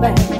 back.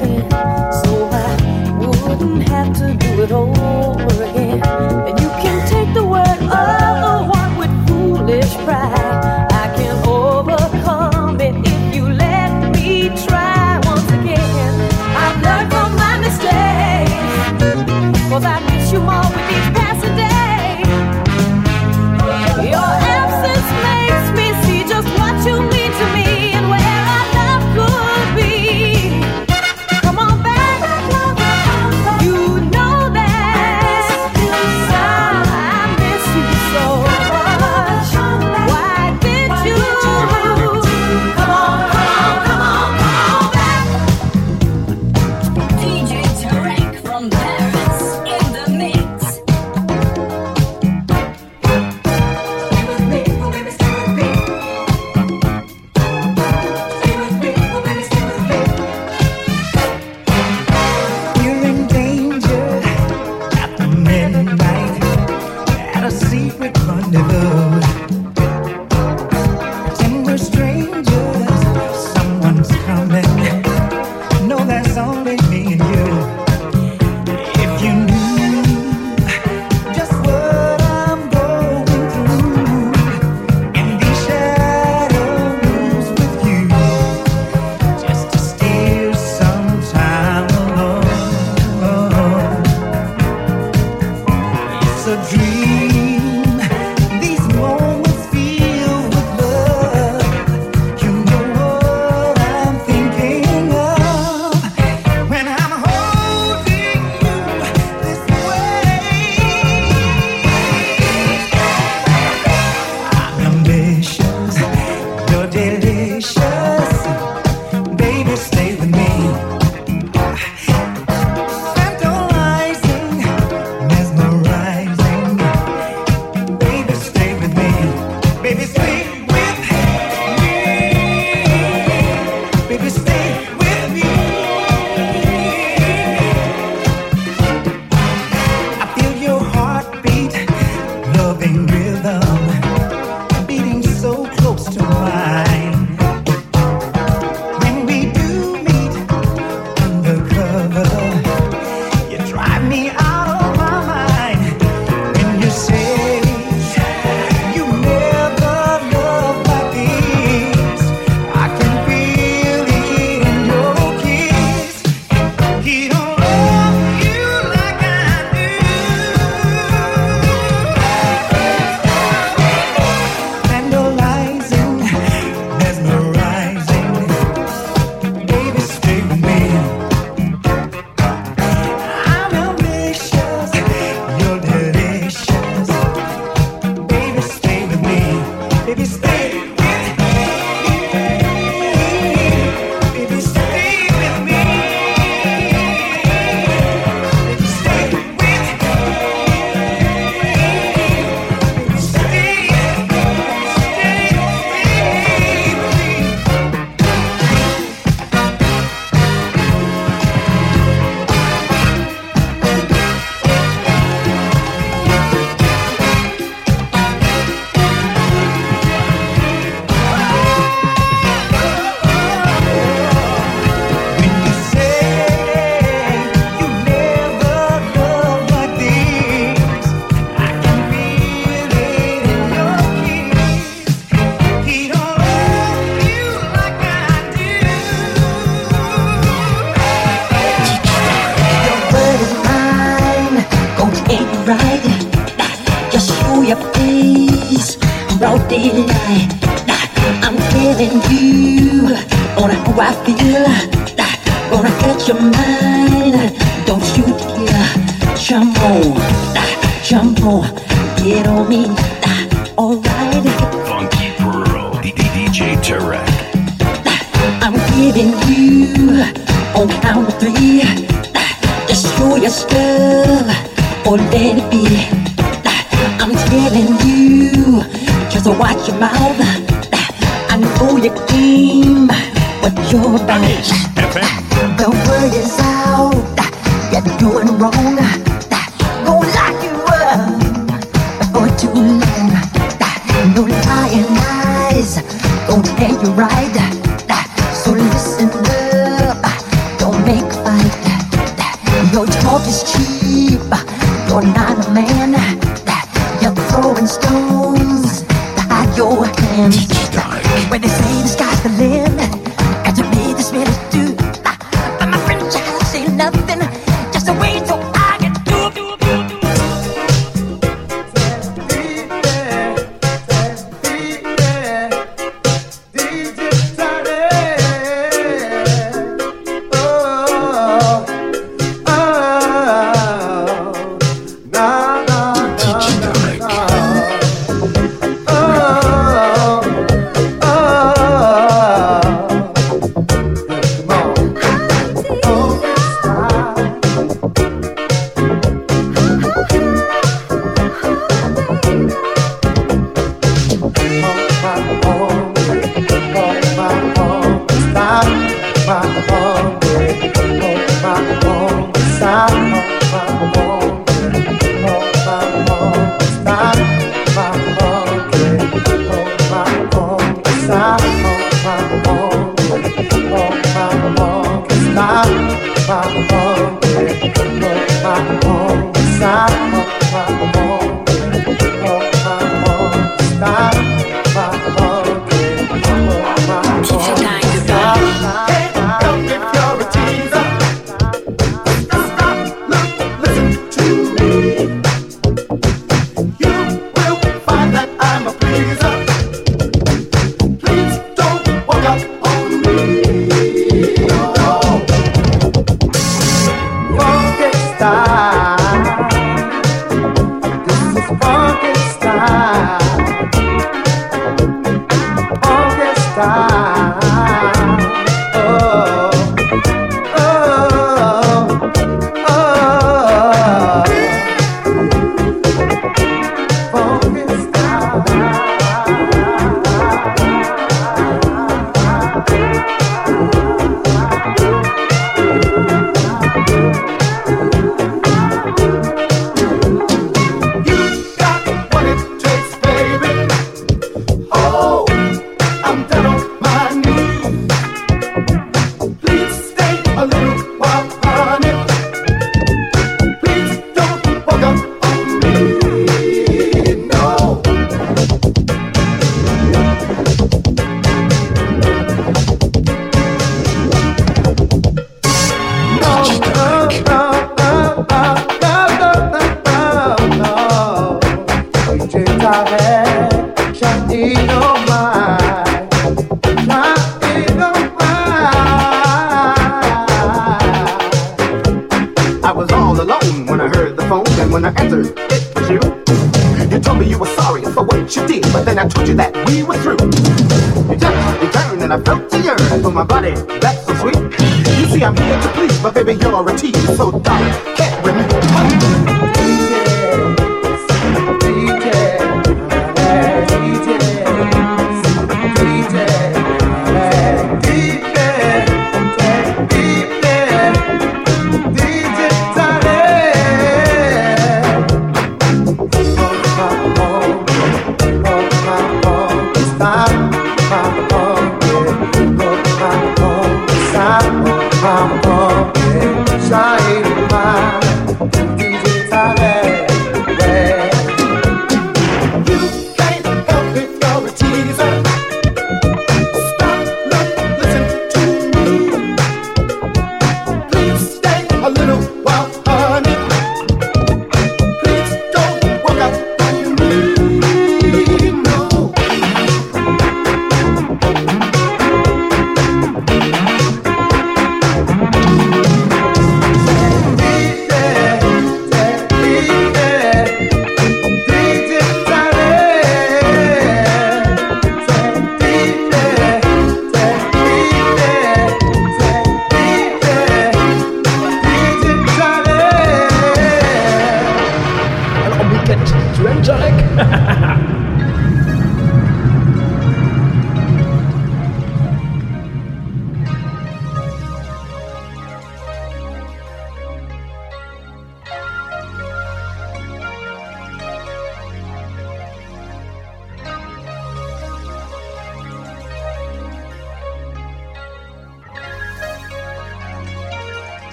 But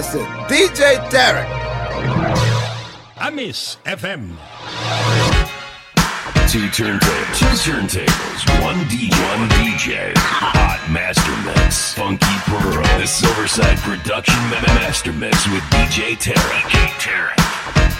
that's. DJ Derek. Amis FM. Two turntables, two turntables, one DJ, one DJ, hot master mix, funky pearl, the Silverside production master mix with DJ Tarek. Tarek.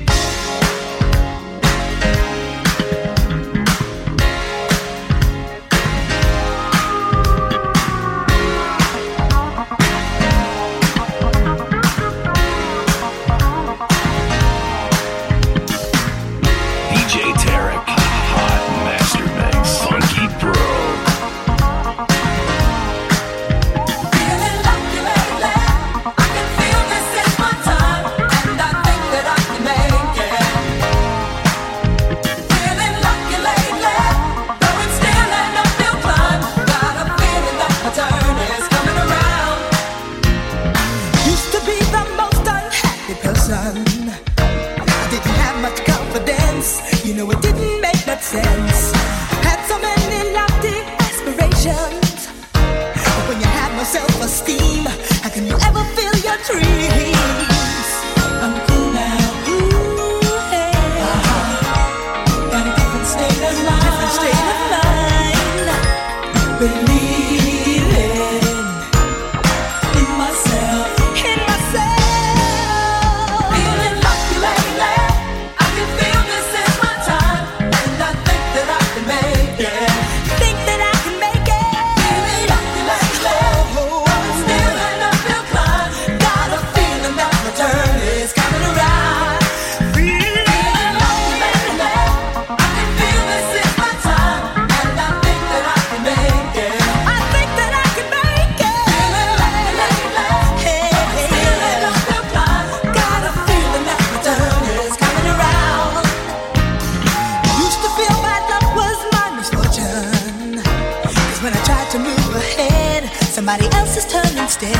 somebody else's turn instead.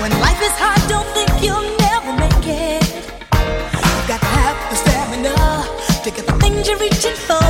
When life is hard, don't think you'll never make it. You've got to have the stamina to get the things you're reaching for.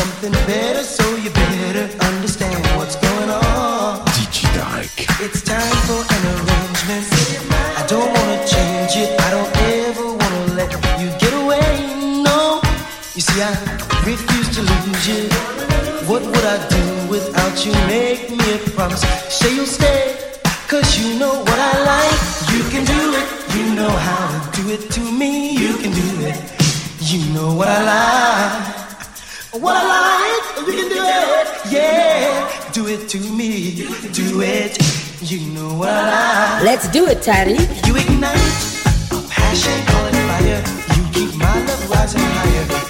something better, so you better understand what's going on. Digidark. It's time for an arrangement. I don't wanna change it. I don't ever wanna let you get away. No, you see, I refuse to lose you. What would I do without you? Make me a promise. Say you'll stay, cause you know what I like. You can do it. You know how to do it to me. You can do it. You know what I like. You can do it. Yeah, do it to me. Do it. You know what I. Let's do it, Tiny. You ignite a passion, calling fire. You keep my love rising higher.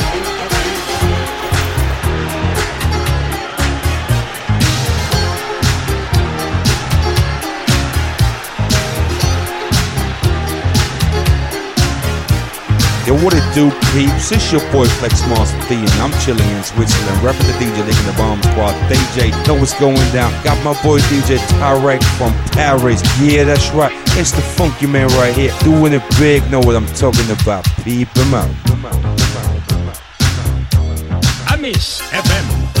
Yo, what it do, peeps? It's your boy Flex Mars D, and I'm chilling in Switzerland, rapping the DJ Licking the Bomb Squad. DJ, know what's going down. Got my boy DJ Tarek from Paris. Yeah, that's right. It's the funky man right here, doing it big. Know what I'm talking about? Peep him out. I miss FM.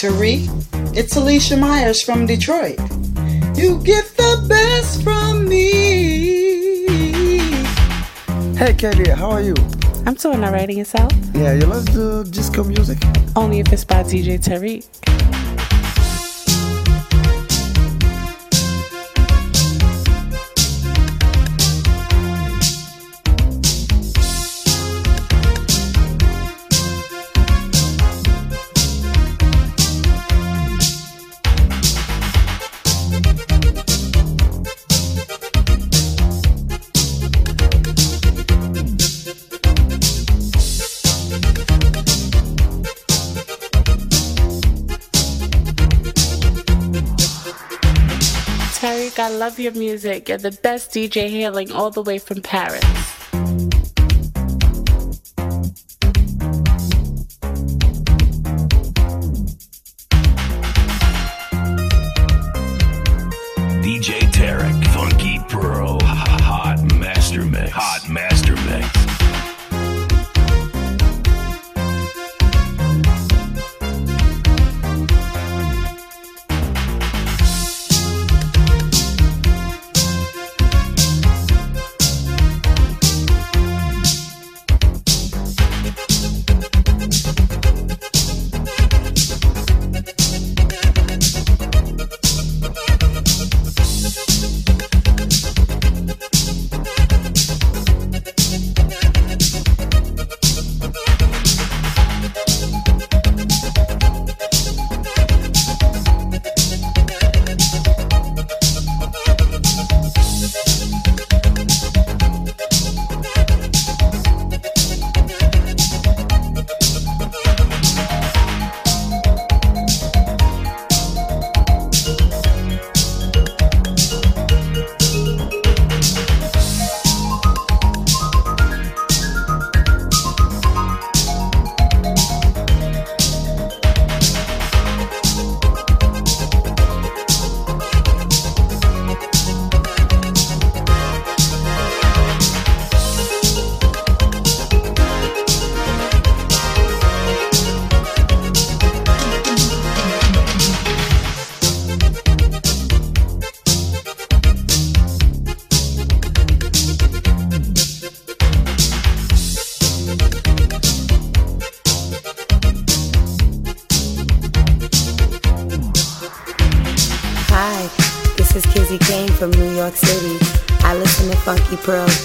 Tarek. It's Alicia Myers from Detroit. You get the best from me. Hey, Katie, how are you? I'm doing alright, and yourself? Yeah, you love the disco music? Only if it's by DJ Tarek. Your music. You're the best DJ hailing all the way from Paris.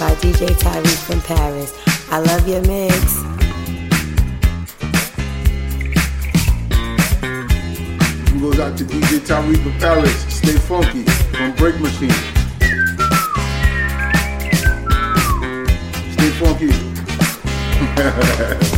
by DJ Tyree from Paris. I love your mix. Who goes out to DJ Tyree from Paris? Stay funky from Break Machine. Stay funky.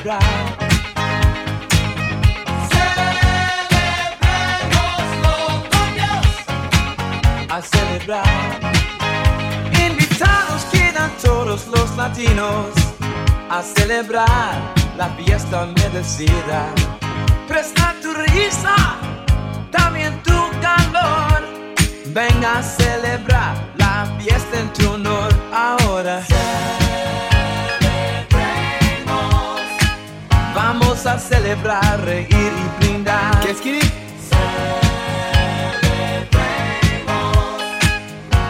celebrar. A celebrar. Invitados quedan todos los latinos a celebrar la fiesta merecida. Presta tu risa, también tu calor. Venga a celebrar la fiesta en tu honor ahora. A celebrar, reír y brindar. ¿Qué es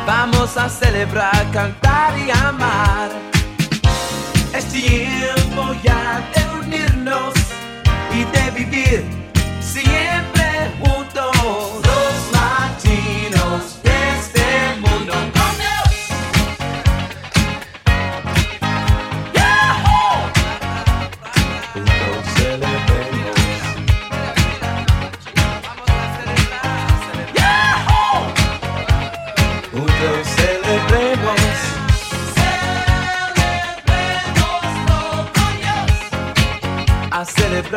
Vamos a celebrar, cantar y amar. Es tiempo ya de unirnos y de vivir siempre juntos.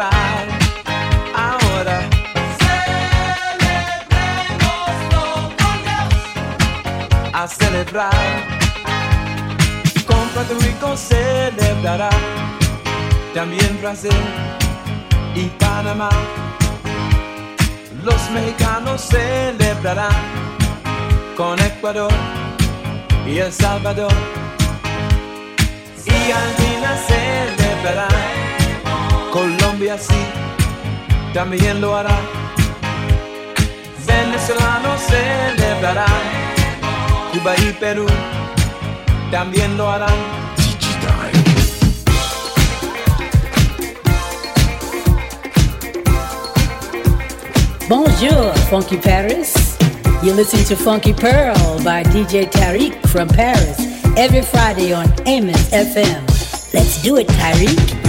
Ahora. A celebrar. Con Puerto Rico celebrará. También Brasil y Panamá. Los mexicanos celebrarán con Ecuador y El Salvador. Y Argentina celebrará, Colombia sí, también lo hará. Venezolanos celebrarán, Cuba y Perú también lo harán. Bonjour, Funky Pearls. You're listening to Funky Pearl by DJ Tarek from Paris every Friday on Amos FM. Let's do it, Tarek.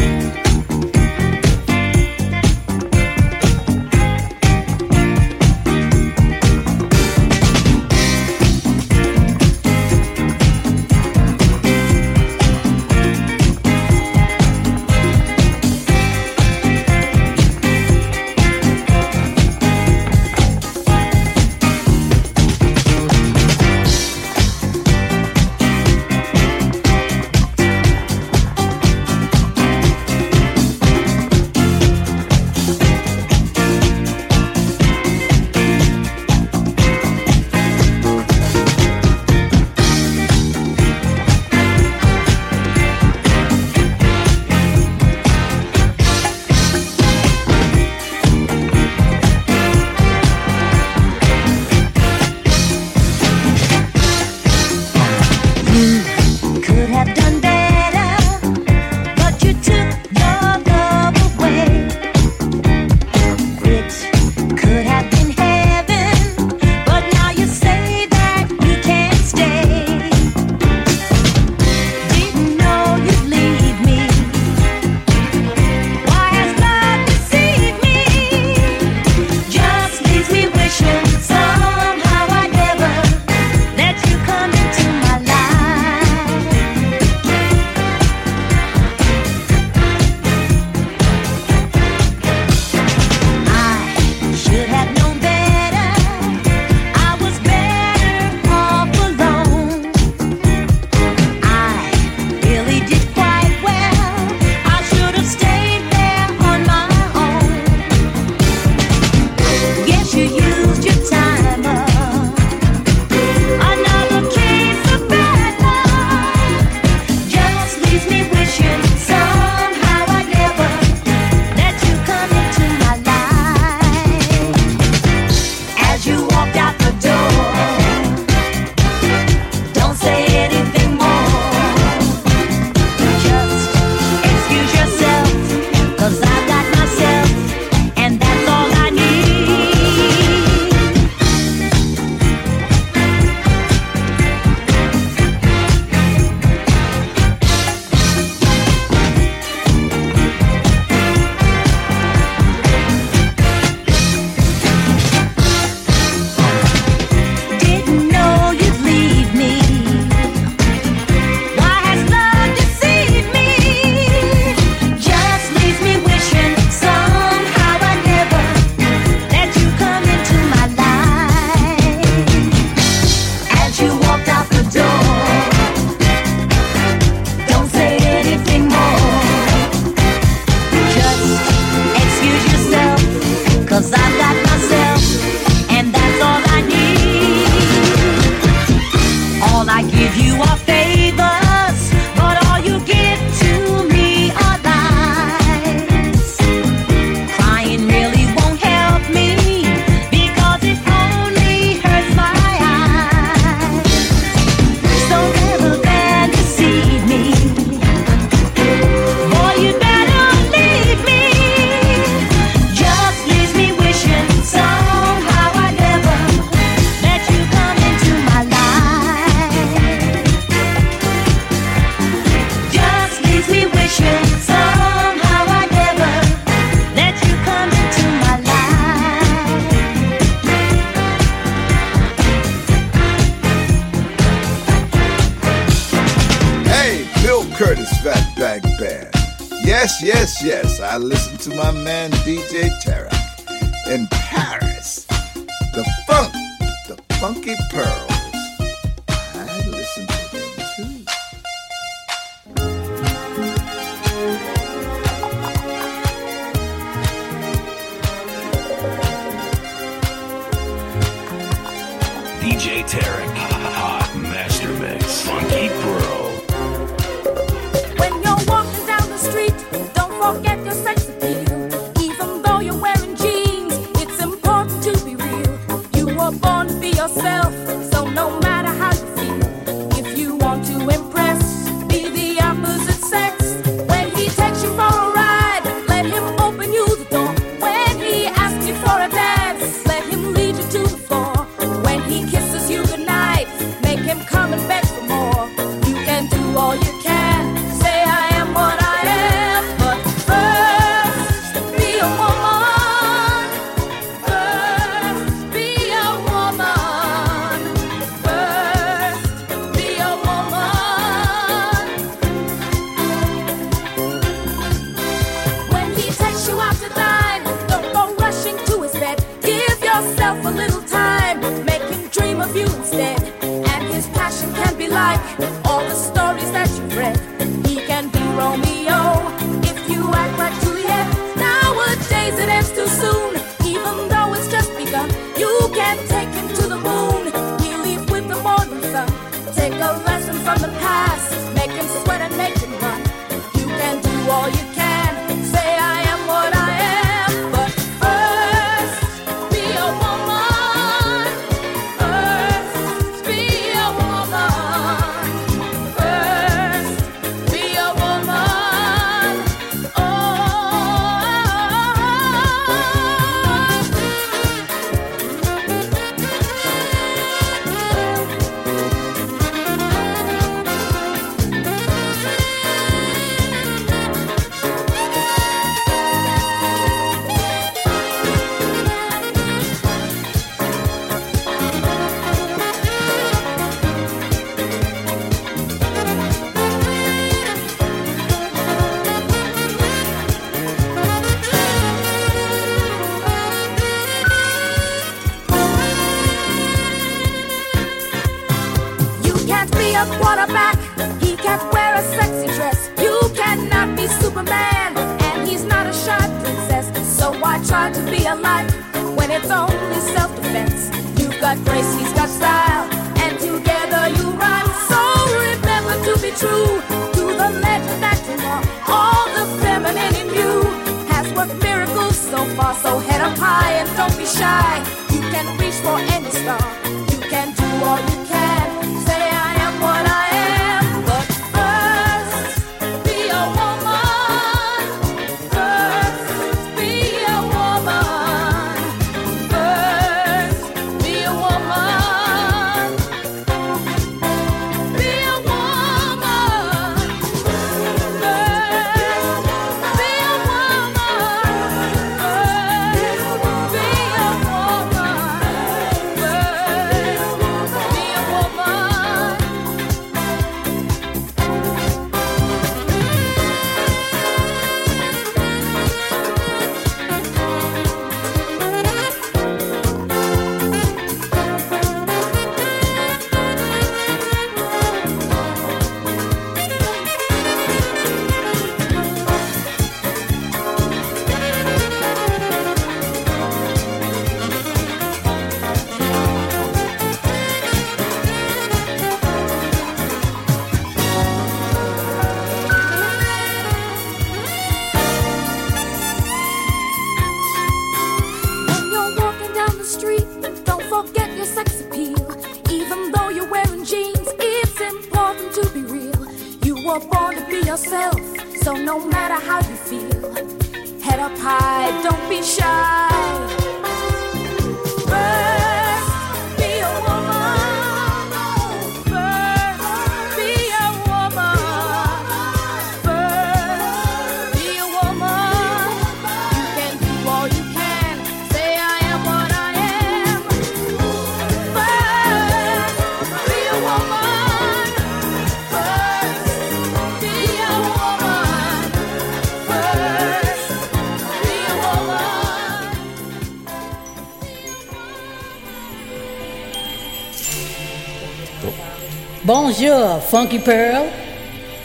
Bonjour, Funky Pearl.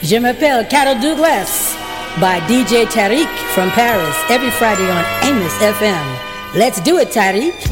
Je m'appelle Carol Douglas by DJ Tarek from Paris every Friday on Amos FM. Let's do it, Tarek.